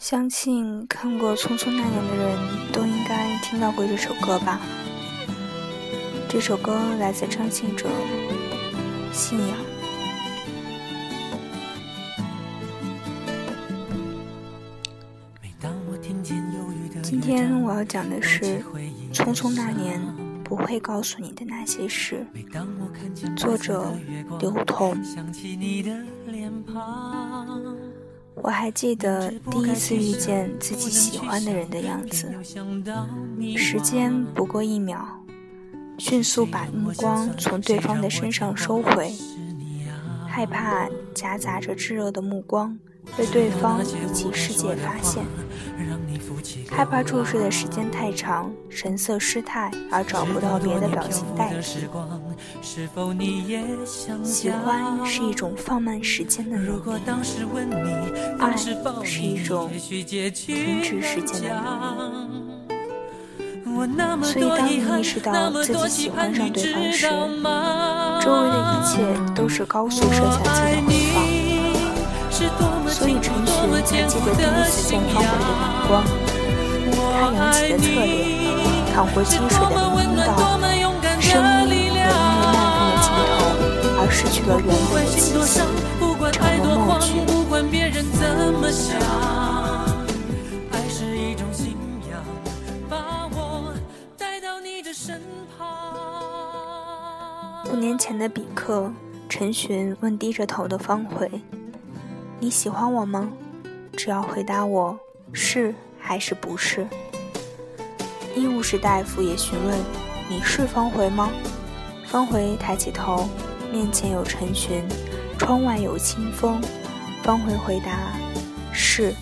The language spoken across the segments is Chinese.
相信看过《匆匆那年》的人都应该听到过这首歌吧？这首歌来自张信哲，《信仰》。今天我要讲的是《匆匆那年》，不会告诉你的那些事。作者：刘同。我还记得第一次遇见自己喜欢的人的样子，时间不过一秒，迅速把目光从对方的身上收回，害怕夹杂着炙热的目光被对方以及世界发现。害怕注视的时间太长，神色失态而找不到别的表情代替。喜欢是一种放慢时间的能力，爱是一种停止时间的能力。所以，当你意识到自己喜欢上对方时，周围的一切都是高速摄像机的回放。所以，陈寻还记得第一次见方茴的阳光。他扬起的侧脸，淌过积水的林荫道，而失去了原本的气息，成了默剧。五年前的笔客，陈寻问低着头的方茴：“你喜欢我吗？只要回答我是还是不是。”医务室大夫也询问：“你是方茴吗？”方茴抬起头，面前有陈寻，窗外有清风。方茴回答：“是。”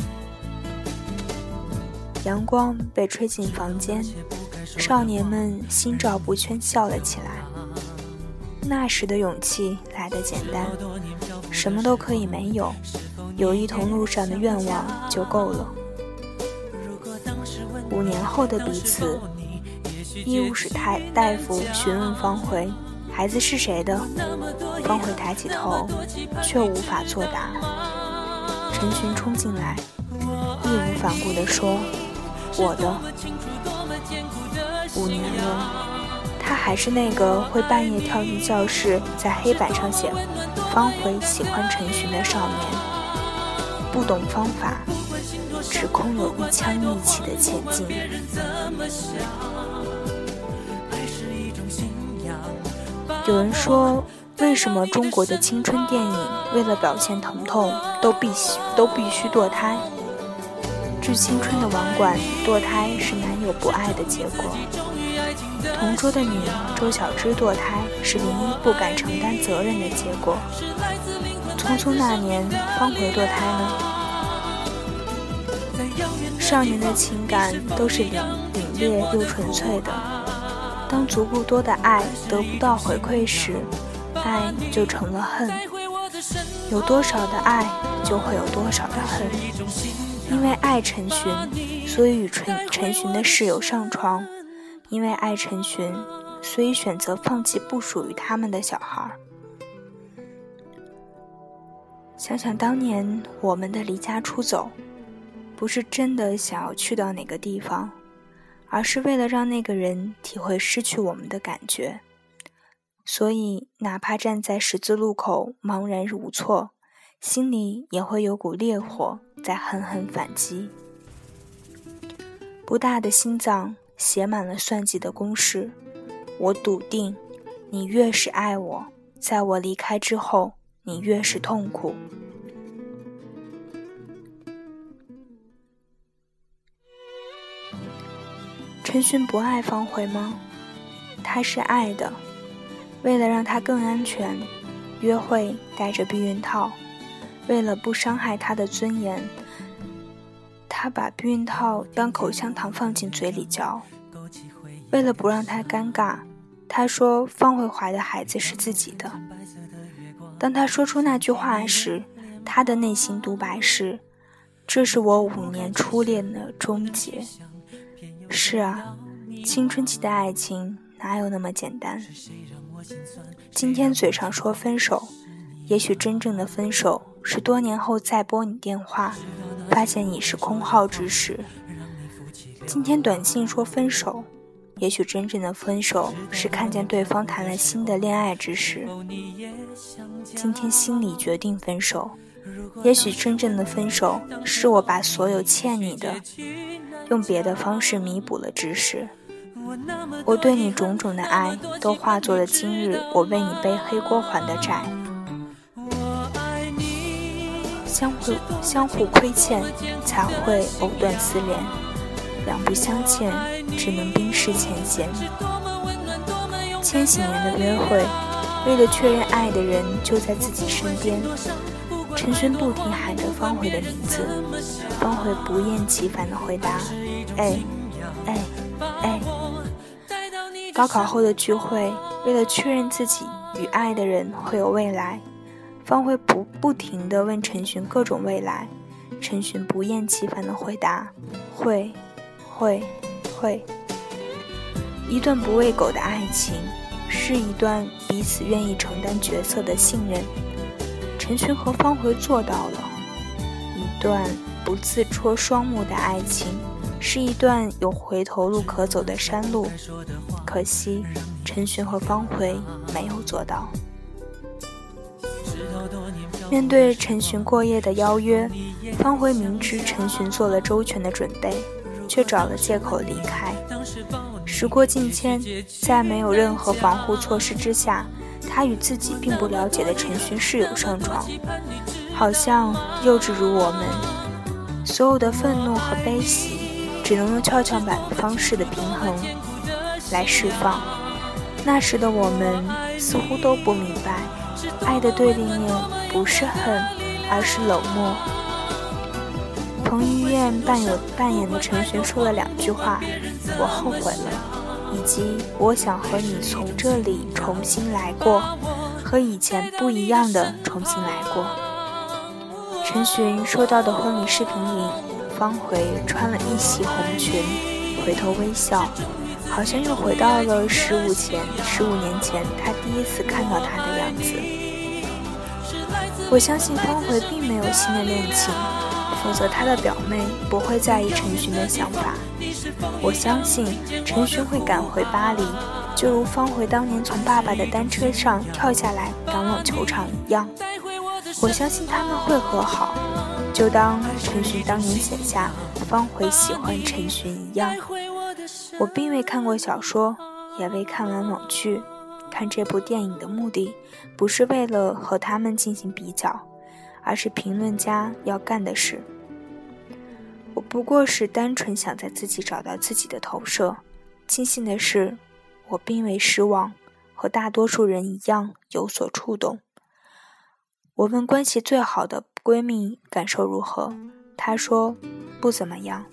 阳光被吹进房间，少年们心照不宣笑了起来。那时的勇气来得简单，什么都可以没有，有一同路上的愿望就够了。五年后的彼此，医务室太大夫询问方茴：“孩子是谁的？”方茴抬起头，却无法作答。陈寻冲进来，义无反顾地说：“我的。”五年了，他还是那个会半夜跳进教室，在黑板上写“方茴喜欢陈寻”的少年，不懂方法。只空有一腔义气的前进。有人说，为什么中国的青春电影为了表现疼痛，都必须都必须堕胎？致青春的网管，堕胎是男友不爱的结果。同桌的你周小栀堕胎是林一不敢承担责任的结果。匆匆那年，方茴堕胎呢？少年的情感都是凛凛冽又纯粹的。当足够多的爱得不到回馈时，爱就成了恨。有多少的爱，就会有多少的恨。因为爱陈寻，所以与陈陈寻的室友上床；因为爱陈寻，所以选择放弃不属于他们的小孩。想想当年我们的离家出走。不是真的想要去到哪个地方，而是为了让那个人体会失去我们的感觉。所以，哪怕站在十字路口茫然无措，心里也会有股烈火在狠狠反击。不大的心脏写满了算计的公式。我笃定，你越是爱我，在我离开之后，你越是痛苦。陈寻不爱方茴吗？他是爱的。为了让他更安全，约会带着避孕套；为了不伤害他的尊严，他把避孕套当口香糖放进嘴里嚼；为了不让他尴尬，他说方茴怀的孩子是自己的。当他说出那句话时，他的内心独白是：“这是我五年初恋的终结。”是啊，青春期的爱情哪有那么简单？今天嘴上说分手，也许真正的分手是多年后再拨你电话，发现你是空号之时。今天短信说分手，也许真正的分手是看见对方谈了新的恋爱之时。今天心里决定分手，也许真正的分手是我把所有欠你的，用别的方式弥补了知识。我对你种种的爱，都化作了今日我为你背黑锅还的债。相互相互亏欠，才会藕断丝连；两不相欠，只能冰释前嫌。千禧年的约会，为了确认爱的人就在自己身边，陈轩不停喊着方回的名字，方回不厌其烦地回答：“哎，哎，哎。”高考后的聚会，为了确认自己与爱的人会有未来，方茴不不停地问陈寻各种未来，陈寻不厌其烦地回答：会，会，会。一段不喂狗的爱情，是一段彼此愿意承担角色的信任。陈寻和方慧做到了。一段不自戳双目的爱情。是一段有回头路可走的山路，可惜陈寻和方回没有做到。面对陈寻过夜的邀约，方回明知陈寻做了周全的准备，却找了借口离开。时过境迁，在没有任何防护措施之下，他与自己并不了解的陈寻室友上床，好像幼稚如我们，所有的愤怒和悲喜。只能用跷跷板方式的平衡来释放。那时的我们似乎都不明白，爱的对立面不是恨，而是冷漠。彭于晏扮有扮演的陈寻说了两句话：“我后悔了”，以及“我想和你从这里重新来过，和以前不一样的重新来过”。陈寻收到的婚礼视频里。方回穿了一袭红裙，回头微笑，好像又回到了十五前十五年前他第一次看到她的样子。我相信方回并没有新的恋情，否则他的表妹不会在意陈寻的想法。我相信陈寻会赶回巴黎，就如方回当年从爸爸的单车上跳下来赶往球场一样。我相信他们会和好。就当陈寻当年写下方回喜欢陈寻一样，我并未看过小说，也未看完网剧。看这部电影的目的，不是为了和他们进行比较，而是评论家要干的事。我不过是单纯想在自己找到自己的投射。庆幸的是，我并未失望，和大多数人一样有所触动。我问关系最好的。闺蜜感受如何？她说不怎么样。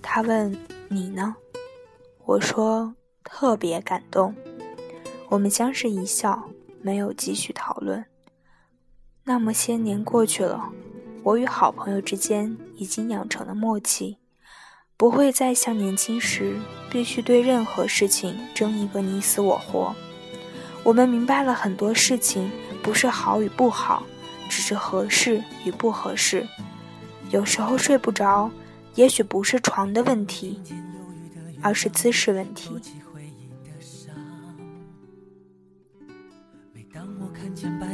她问你呢？我说特别感动。我们相视一笑，没有继续讨论。那么些年过去了，我与好朋友之间已经养成了默契，不会再像年轻时必须对任何事情争一个你死我活。我们明白了很多事情不是好与不好。只是合适与不合适，有时候睡不着，也许不是床的问题，而是姿势问题。